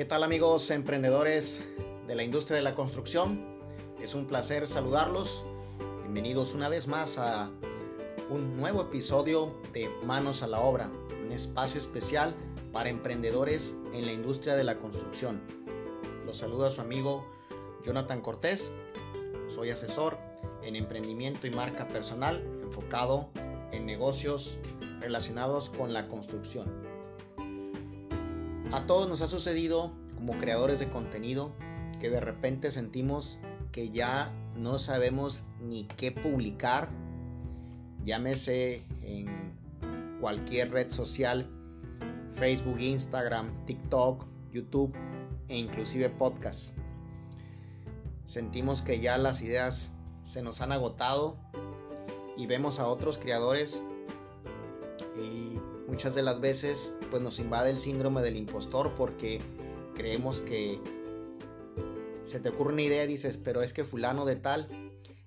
¿Qué tal amigos emprendedores de la industria de la construcción? Es un placer saludarlos. Bienvenidos una vez más a un nuevo episodio de Manos a la Obra, un espacio especial para emprendedores en la industria de la construcción. Los saluda su amigo Jonathan Cortés. Soy asesor en emprendimiento y marca personal enfocado en negocios relacionados con la construcción. A todos nos ha sucedido como creadores de contenido que de repente sentimos que ya no sabemos ni qué publicar, llámese en cualquier red social, Facebook, Instagram, TikTok, YouTube e inclusive podcast. Sentimos que ya las ideas se nos han agotado y vemos a otros creadores y muchas de las veces pues nos invade el síndrome del impostor porque creemos que se te ocurre una idea y dices, pero es que fulano de tal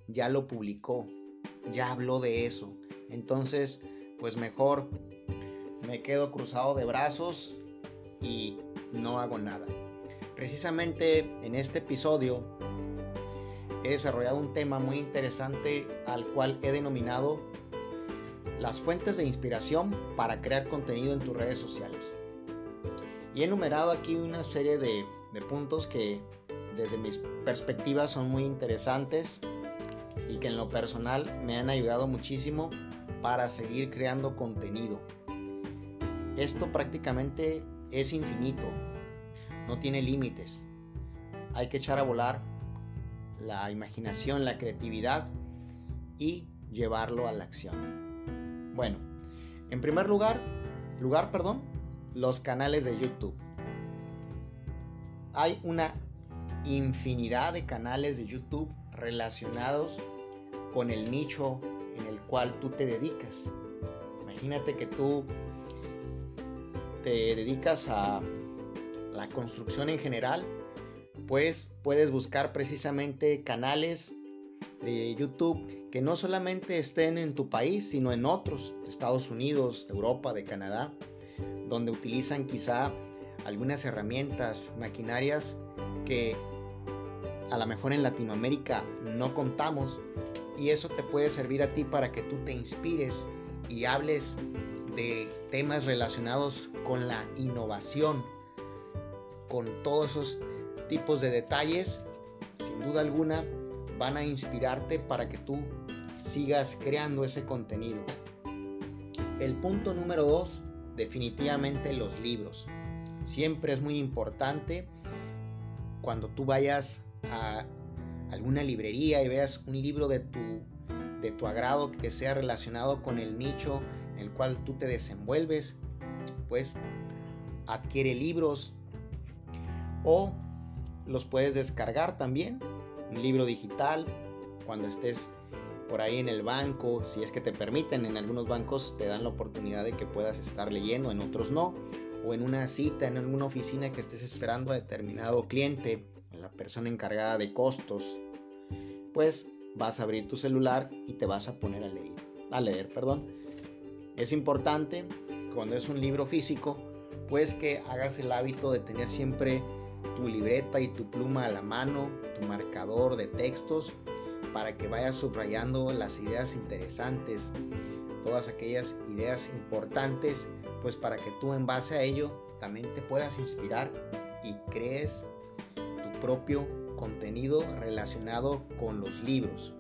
ya lo publicó, ya habló de eso. Entonces, pues mejor me quedo cruzado de brazos y no hago nada. Precisamente en este episodio he desarrollado un tema muy interesante al cual he denominado las fuentes de inspiración para crear contenido en tus redes sociales. Y he enumerado aquí una serie de, puntos que desde mis perspectivas son muy interesantes y que en lo personal me han ayudado muchísimo para seguir creando contenido. Esto prácticamente es infinito, no tiene límites. Hay que echar a volar la imaginación, la creatividad y llevarlo a la acción. Bueno, en primer lugar, lugar, perdón, los canales de YouTube. Hay una infinidad de canales de YouTube relacionados con el nicho en el cual tú te dedicas. Imagínate que tú te dedicas a la construcción en general, pues puedes buscar precisamente canales de YouTube que no solamente estén en tu país, sino en otros, Estados Unidos, de Europa, de Canadá, donde utilizan quizá algunas herramientas, maquinarias que a lo mejor en Latinoamérica no contamos y eso te puede servir a ti para que tú te inspires y hables de temas relacionados con la innovación, con todos esos tipos de detalles, sin duda alguna van a inspirarte para que tú sigas creando ese contenido. El punto número dos, definitivamente los libros. Siempre es muy importante cuando tú vayas a alguna librería y veas un libro de tu, de tu agrado que sea relacionado con el nicho en el cual tú te desenvuelves, pues adquiere libros o los puedes descargar también un libro digital, cuando estés por ahí en el banco, si es que te permiten, en algunos bancos te dan la oportunidad de que puedas estar leyendo, en otros no, o en una cita, en alguna oficina que estés esperando a determinado cliente, la persona encargada de costos, pues vas a abrir tu celular y te vas a poner a leer, a leer, perdón. Es importante cuando es un libro físico, pues que hagas el hábito de tener siempre tu libreta y tu pluma a la mano, tu marcador de textos, para que vayas subrayando las ideas interesantes, todas aquellas ideas importantes, pues para que tú en base a ello también te puedas inspirar y crees tu propio contenido relacionado con los libros.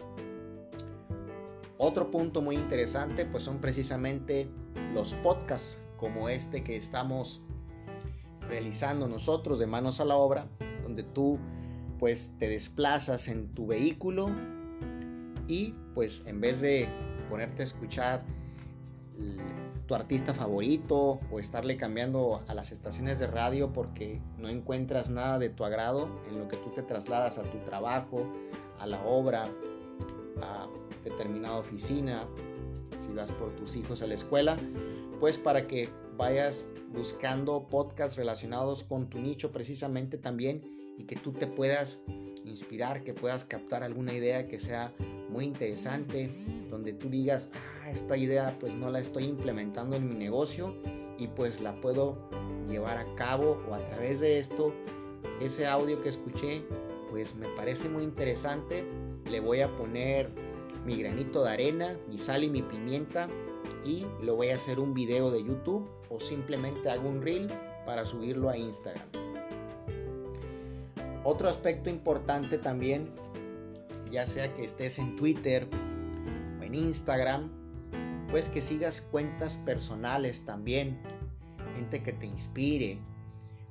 Otro punto muy interesante pues son precisamente los podcasts como este que estamos realizando nosotros de manos a la obra, donde tú pues te desplazas en tu vehículo y pues en vez de ponerte a escuchar tu artista favorito o estarle cambiando a las estaciones de radio porque no encuentras nada de tu agrado en lo que tú te trasladas a tu trabajo, a la obra, a determinada oficina, si vas por tus hijos a la escuela, pues para que vayas buscando podcasts relacionados con tu nicho precisamente también y que tú te puedas inspirar, que puedas captar alguna idea que sea muy interesante, donde tú digas, ah, esta idea pues no la estoy implementando en mi negocio y pues la puedo llevar a cabo o a través de esto ese audio que escuché pues me parece muy interesante. Le voy a poner mi granito de arena mi sal y mi pimienta y lo voy a hacer un video de YouTube o simplemente hago un reel para subirlo a Instagram. Otro aspecto importante también ya sea que estés en Twitter o en Instagram pues que sigas cuentas personales también, gente que te inspire,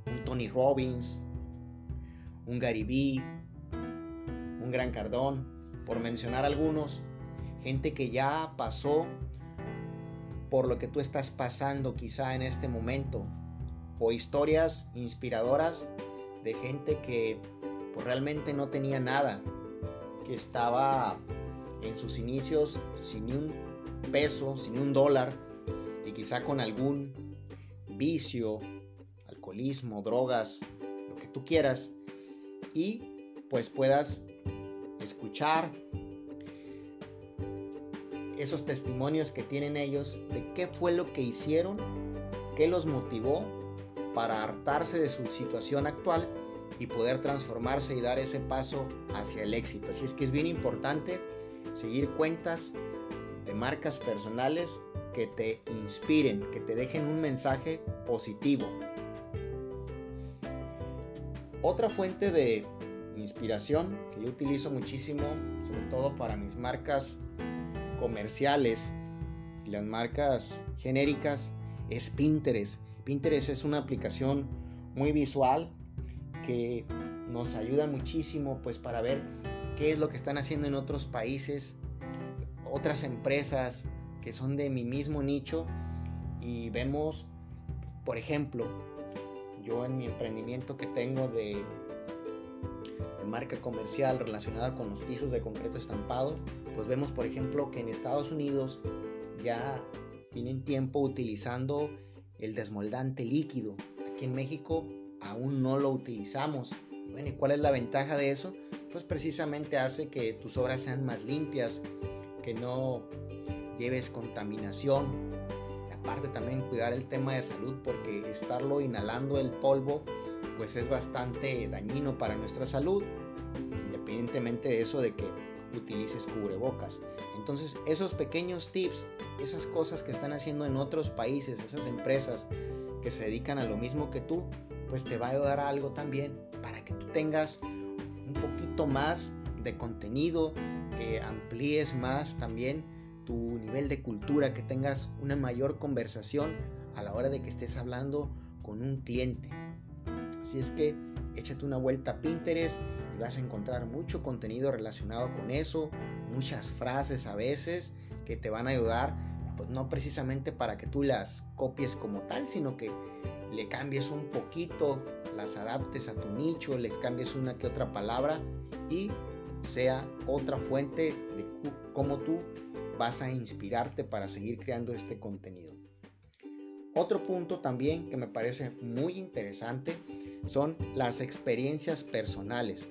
un Tony Robbins, un Gary un Gran Cardón, por mencionar algunos, gente que ya pasó por lo que tú estás pasando quizá en este momento, o historias inspiradoras de gente que pues, realmente no tenía nada, que estaba en sus inicios sin un peso, sin un dólar y quizá con algún vicio, alcoholismo, drogas, lo que tú quieras y pues puedas escuchar esos testimonios que tienen ellos de qué fue lo que hicieron, qué los motivó para hartarse de su situación actual y poder transformarse y dar ese paso hacia el éxito. Así es que es bien importante seguir cuentas de marcas personales que te inspiren, que te dejen un mensaje positivo. Otra fuente de inspiración que yo utilizo muchísimo, sobre todo para mis marcas comerciales y las marcas genéricas, es Pinterest. Pinterest es una aplicación muy visual que nos ayuda muchísimo pues para ver qué es lo que están haciendo en otros países otras empresas que son de mi mismo nicho y vemos, por ejemplo, yo en mi emprendimiento que tengo de, marca comercial relacionada con los pisos de concreto estampado, pues vemos, por ejemplo, que en Estados Unidos ya tienen tiempo utilizando el desmoldante líquido. Aquí en México aún no lo utilizamos. Y bueno, ¿y cuál es la ventaja de eso? Pues precisamente hace que tus obras sean más limpias, que no lleves contaminación. Aparte también cuidar el tema de salud porque estarlo inhalando el polvo pues es bastante dañino para nuestra salud, independientemente de eso de que utilices cubrebocas. Entonces esos pequeños tips, esas cosas que están haciendo en otros países, esas empresas que se dedican a lo mismo que tú, pues te va a ayudar a algo también para que tú tengas un poquito más de contenido, que amplíes más también tu nivel de cultura, que tengas una mayor conversación a la hora de que estés hablando con un cliente. Así es que échate una vuelta a Pinterest y vas a encontrar mucho contenido relacionado con eso, muchas frases a veces que te van a ayudar, pues no precisamente para que tú las copies como tal, sino que le cambies un poquito, las adaptes a tu nicho, le cambies una que otra palabra y sea otra fuente de cómo tú vas a inspirarte para seguir creando este contenido. Otro punto también que me parece muy interesante son las experiencias personales.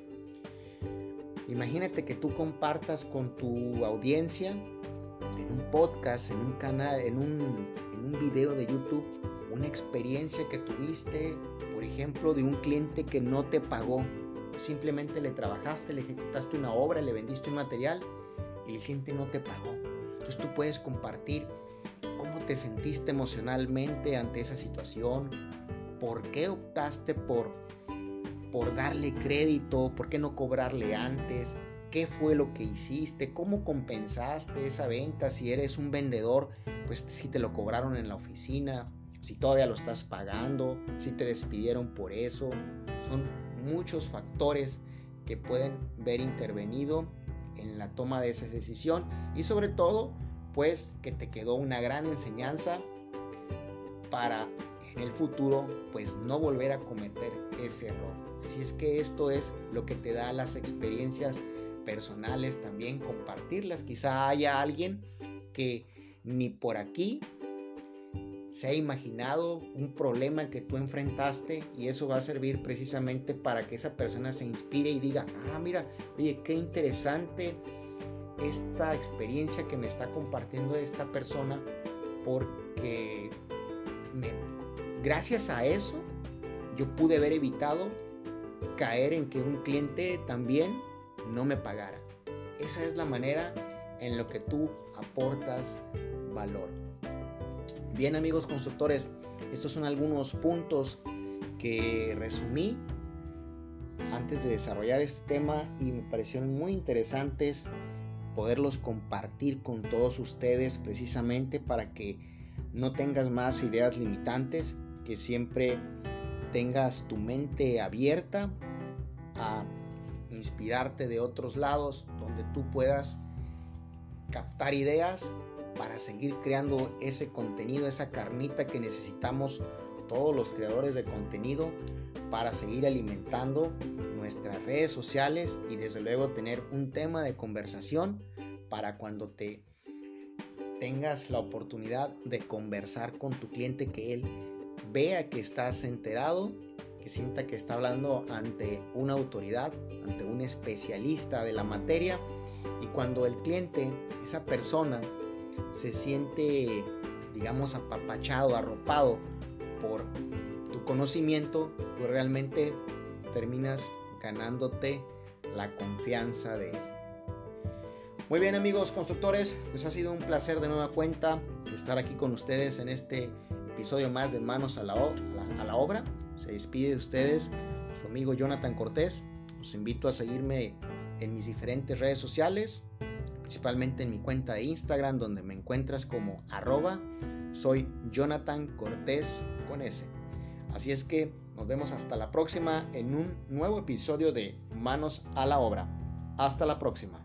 Imagínate que tú compartas con tu audiencia en un podcast, en un canal, en un, en un video de YouTube, una experiencia que tuviste, por ejemplo, de un cliente que no te pagó simplemente le trabajaste, le ejecutaste una obra, le vendiste un material y la gente no te pagó. Entonces tú puedes compartir cómo te sentiste emocionalmente ante esa situación, por qué optaste por, por darle crédito, por qué no cobrarle antes, qué fue lo que hiciste, cómo compensaste esa venta, si eres un vendedor, pues si te lo cobraron en la oficina, si todavía lo estás pagando, si te despidieron por eso. Son muchos factores que pueden ver intervenido en la toma de esa decisión y sobre todo pues que te quedó una gran enseñanza para en el futuro pues no volver a cometer ese error. Así es que esto es lo que te da las experiencias personales también compartirlas. Quizá haya alguien que ni por aquí se ha imaginado un problema que tú enfrentaste y eso va a servir precisamente para que esa persona se inspire y diga, ah, mira, oye, qué interesante esta experiencia que me está compartiendo esta persona porque gracias a eso, yo pude haber evitado caer en que un cliente también no me pagara. Esa es la manera en lo que tú aportas valor. Bien amigos constructores, estos son algunos puntos que resumí antes de desarrollar este tema y me parecieron muy interesantes poderlos compartir con todos ustedes precisamente para que no tengas más ideas limitantes, que siempre tengas tu mente abierta a inspirarte de otros lados donde tú puedas captar ideas para seguir creando ese contenido, esa carnita que necesitamos todos los creadores de contenido para seguir alimentando nuestras redes sociales y desde luego tener un tema de conversación para cuando te tengas la oportunidad de conversar con tu cliente que él vea que estás enterado, que sienta que está hablando ante una autoridad, ante un especialista de la materia y cuando el cliente, esa persona, se siente, digamos, apapachado, arropado por tu conocimiento, pues realmente terminas ganándote la confianza de él. Muy bien amigos constructores, pues ha sido un placer de nueva cuenta estar aquí con ustedes en este episodio más de Manos a la, a la Obra. Se despide de ustedes su amigo Jonathan Cortés. Los invito a seguirme en mis diferentes redes sociales, principalmente en mi cuenta de Instagram donde me encuentras como arroba soy Jonathan Cortés con S. Así es que nos vemos hasta la próxima en un nuevo episodio de Manos a la Obra. Hasta la próxima.